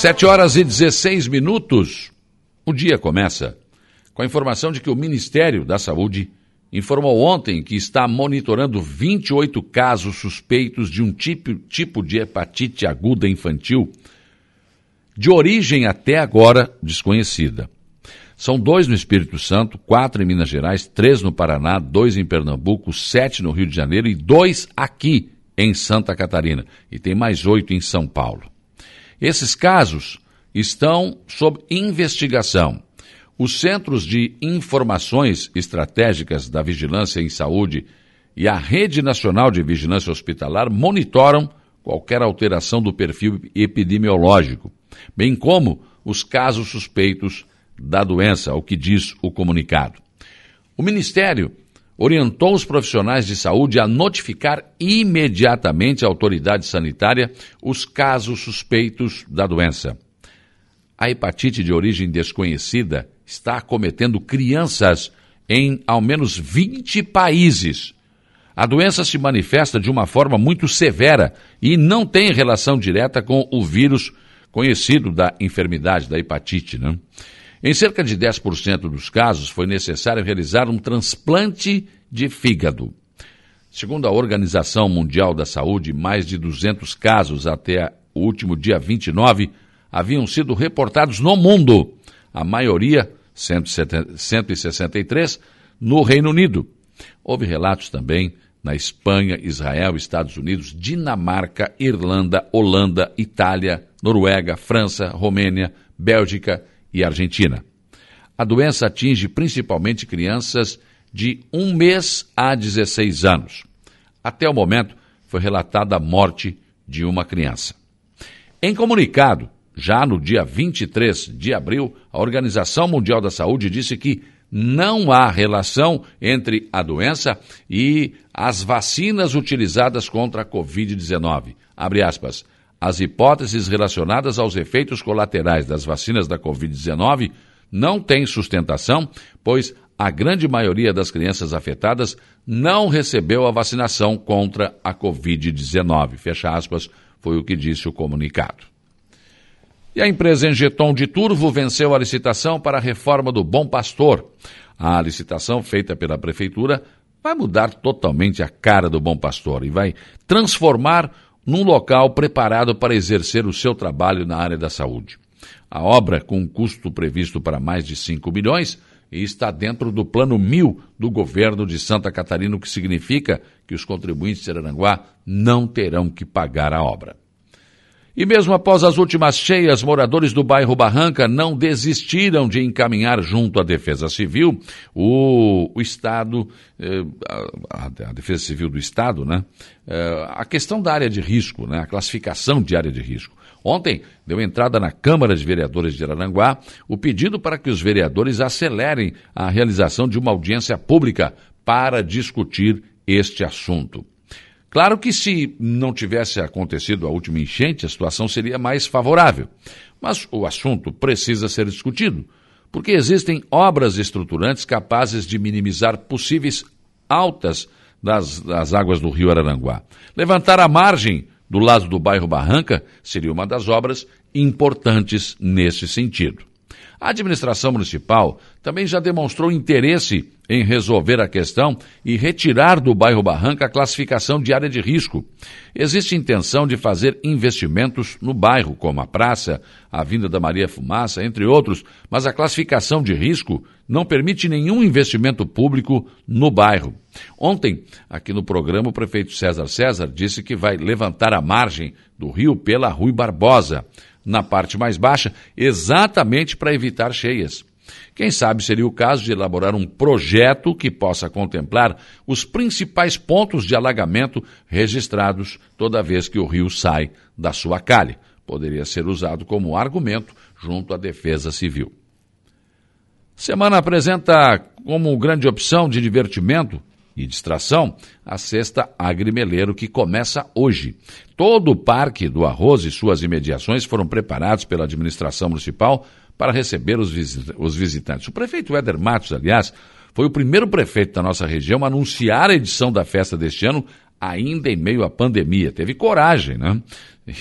Sete horas e 16 minutos. O dia começa com a informação de que o Ministério da Saúde informou ontem que está monitorando 28 casos suspeitos de um tipo, tipo de hepatite aguda infantil de origem até agora desconhecida. São dois no Espírito Santo, quatro em Minas Gerais, três no Paraná, dois em Pernambuco, sete no Rio de Janeiro e dois aqui em Santa Catarina. E tem mais oito em São Paulo. Esses casos estão sob investigação. Os Centros de Informações Estratégicas da Vigilância em Saúde e a Rede Nacional de Vigilância Hospitalar monitoram qualquer alteração do perfil epidemiológico, bem como os casos suspeitos da doença, o que diz o comunicado. O Ministério orientou os profissionais de saúde a notificar imediatamente à autoridade sanitária os casos suspeitos da doença. A hepatite de origem desconhecida está acometendo crianças em ao menos 20 países. A doença se manifesta de uma forma muito severa e não tem relação direta com o vírus conhecido da enfermidade da hepatite. Né? Em cerca de 10% dos casos, foi necessário realizar um transplante de fígado. Segundo a Organização Mundial da Saúde, mais de 200 casos até o último dia 29 haviam sido reportados no mundo, a maioria, 163, no Reino Unido. Houve relatos também na Espanha, Israel, Estados Unidos, Dinamarca, Irlanda, Holanda, Itália, Noruega, França, Romênia, Bélgica e Argentina. A doença atinge principalmente crianças de um mês a 16 anos. Até o momento, foi relatada a morte de uma criança. Em comunicado, já no dia 23 de abril, a Organização Mundial da Saúde disse que não há relação entre a doença e as vacinas utilizadas contra a Covid-19. Abre aspas. As hipóteses relacionadas aos efeitos colaterais das vacinas da Covid-19 não têm sustentação, pois a grande maioria das crianças afetadas não recebeu a vacinação contra a Covid-19. Fecha aspas, foi o que disse o comunicado. E a empresa Engeton de Turvo venceu a licitação para a reforma do Bom Pastor. A licitação feita pela prefeitura vai mudar totalmente a cara do Bom Pastor e vai transformar num local preparado para exercer o seu trabalho na área da saúde. A obra, com um custo previsto para mais de 5 milhões, está dentro do plano mil do governo de Santa Catarina, o que significa que os contribuintes de Araranguá não terão que pagar a obra. E mesmo após as últimas cheias, moradores do bairro Barranca não desistiram de encaminhar junto à Defesa Civil o, o Estado, eh, a, a, Defesa Civil do Estado, né? Eh, a questão da área de risco, né? A classificação de área de risco. Ontem deu entrada na Câmara de Vereadores de Araranguá o pedido para que os vereadores acelerem a realização de uma audiência pública para discutir este assunto. Claro que se não tivesse acontecido a última enchente, a situação seria mais favorável. Mas o assunto precisa ser discutido, porque existem obras estruturantes capazes de minimizar possíveis altas das, das águas do rio Araranguá. Levantar a margem do lado do bairro Barranca seria uma das obras importantes nesse sentido. A administração municipal também já demonstrou interesse em resolver a questão e retirar do bairro Barranca a classificação de área de risco. Existe intenção de fazer investimentos no bairro, como a praça, a Vinda da Maria Fumaça, entre outros, mas a classificação de risco não permite nenhum investimento público no bairro. Ontem, aqui no programa, o prefeito César César disse que vai levantar a margem do rio pela Rui Barbosa na parte mais baixa, exatamente para evitar cheias. Quem sabe seria o caso de elaborar um projeto que possa contemplar os principais pontos de alagamento registrados toda vez que o rio sai da sua calha. Poderia ser usado como argumento junto à Defesa Civil. Semana apresenta como grande opção de divertimento e distração, a Sexta Agrimeleiro, que começa hoje. Todo o Parque do Arroz e suas imediações foram preparados pela administração municipal para receber os, os visitantes. O prefeito Éder Matos, aliás, foi o primeiro prefeito da nossa região a anunciar a edição da festa deste ano ainda em meio à pandemia. Teve coragem, né?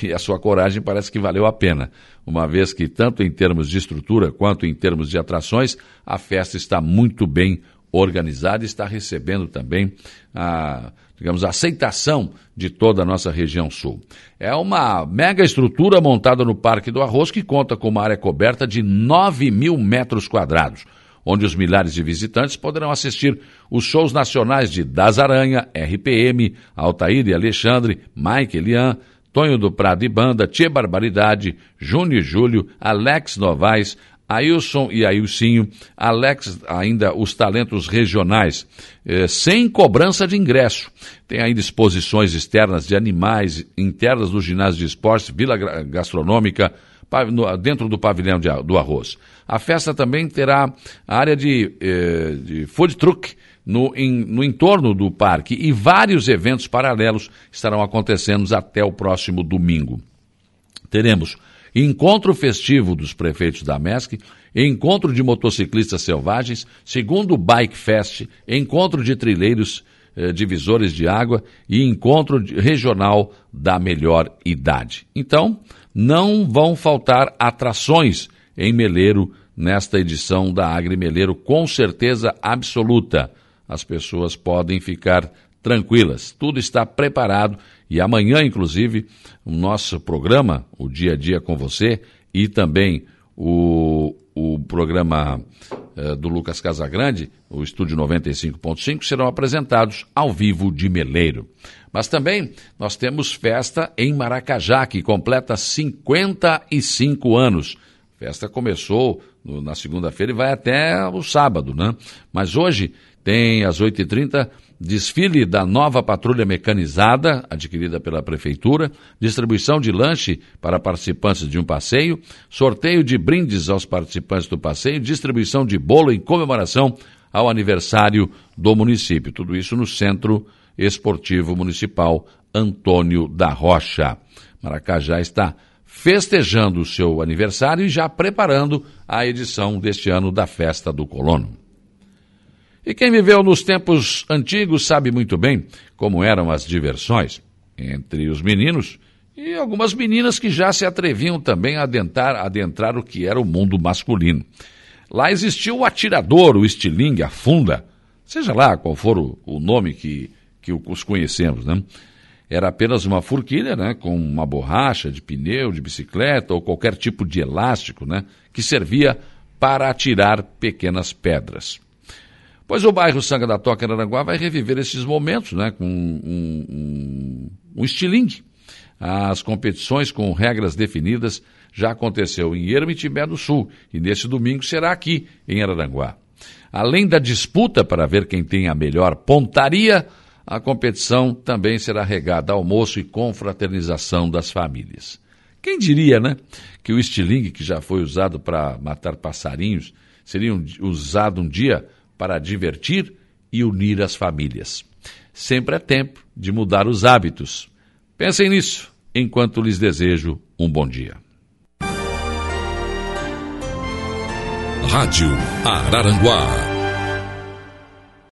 E a sua coragem parece que valeu a pena, uma vez que, tanto em termos de estrutura quanto em termos de atrações, a festa está muito bem organizada e está recebendo também a, digamos, a aceitação de toda a nossa região sul. É uma mega estrutura montada no Parque do Arroz que conta com uma área coberta de 9 mil metros quadrados onde os milhares de visitantes poderão assistir os shows nacionais de Das Aranha, RPM, Altair e Alexandre, Mike Elian, Tonho do Prado e Banda, Tia Barbaridade, Júnior e Júlio, Alex Novaes, Ailson e Ailcinho, Alex, ainda os talentos regionais, eh, sem cobrança de ingresso. Tem ainda exposições externas de animais, internas do ginásio de esportes, Vila Gastronômica, dentro do pavilhão de, do arroz. A festa também terá área de, eh, de food truck no, em, no entorno do parque e vários eventos paralelos estarão acontecendo até o próximo domingo. Teremos encontro festivo dos prefeitos da MESC, encontro de motociclistas selvagens, segundo Bike Fest, encontro de trilheiros eh, divisores de água e encontro regional da melhor idade. Então, não vão faltar atrações em Meleiro nesta edição da Agri Meleiro, com certeza absoluta. As pessoas podem ficar tranquilas. Tudo está preparado e amanhã, inclusive, o nosso programa, o Dia a Dia com Você, e também o, o programa eh, do Lucas Casagrande, o Estúdio 95.5, serão apresentados ao vivo de Meleiro. Mas também nós temos festa em Maracajá, que completa 55 anos. A festa começou na segunda-feira e vai até o sábado, né? Mas hoje tem às 8h30 desfile da nova patrulha mecanizada, adquirida pela Prefeitura, distribuição de lanche para participantes de um passeio, sorteio de brindes aos participantes do passeio, distribuição de bolo em comemoração ao aniversário do município. Tudo isso no Centro Esportivo Municipal Antônio da Rocha. Maracajá está festejando o seu aniversário e já preparando a edição deste ano da Festa do Colono. E quem viveu nos tempos antigos sabe muito bem como eram as diversões entre os meninos e algumas meninas que já se atreviam também a adentrar, adentrar o que era o mundo masculino. Lá existia o atirador, o estilingue, a funda, seja lá qual for o, o nome que, que os conhecemos, né? Era apenas uma forquilha, né, com uma borracha de pneu, de bicicleta ou qualquer tipo de elástico, né, que servia para atirar pequenas pedras. Pois o bairro Sanga da Toca em Aranguá vai reviver esses momentos né, com um, um, um estilingue. As competições com regras definidas já aconteceu em Ermitimbé do Sul e nesse domingo será aqui em Araranguá. Além da disputa para ver quem tem a melhor pontaria, a competição também será regada almoço e confraternização das famílias. Quem diria, né, que o estilingue que já foi usado para matar passarinhos seria usado um dia para divertir e unir as famílias. Sempre é tempo de mudar os hábitos. Pensem nisso enquanto lhes desejo um bom dia. Rádio Araranguá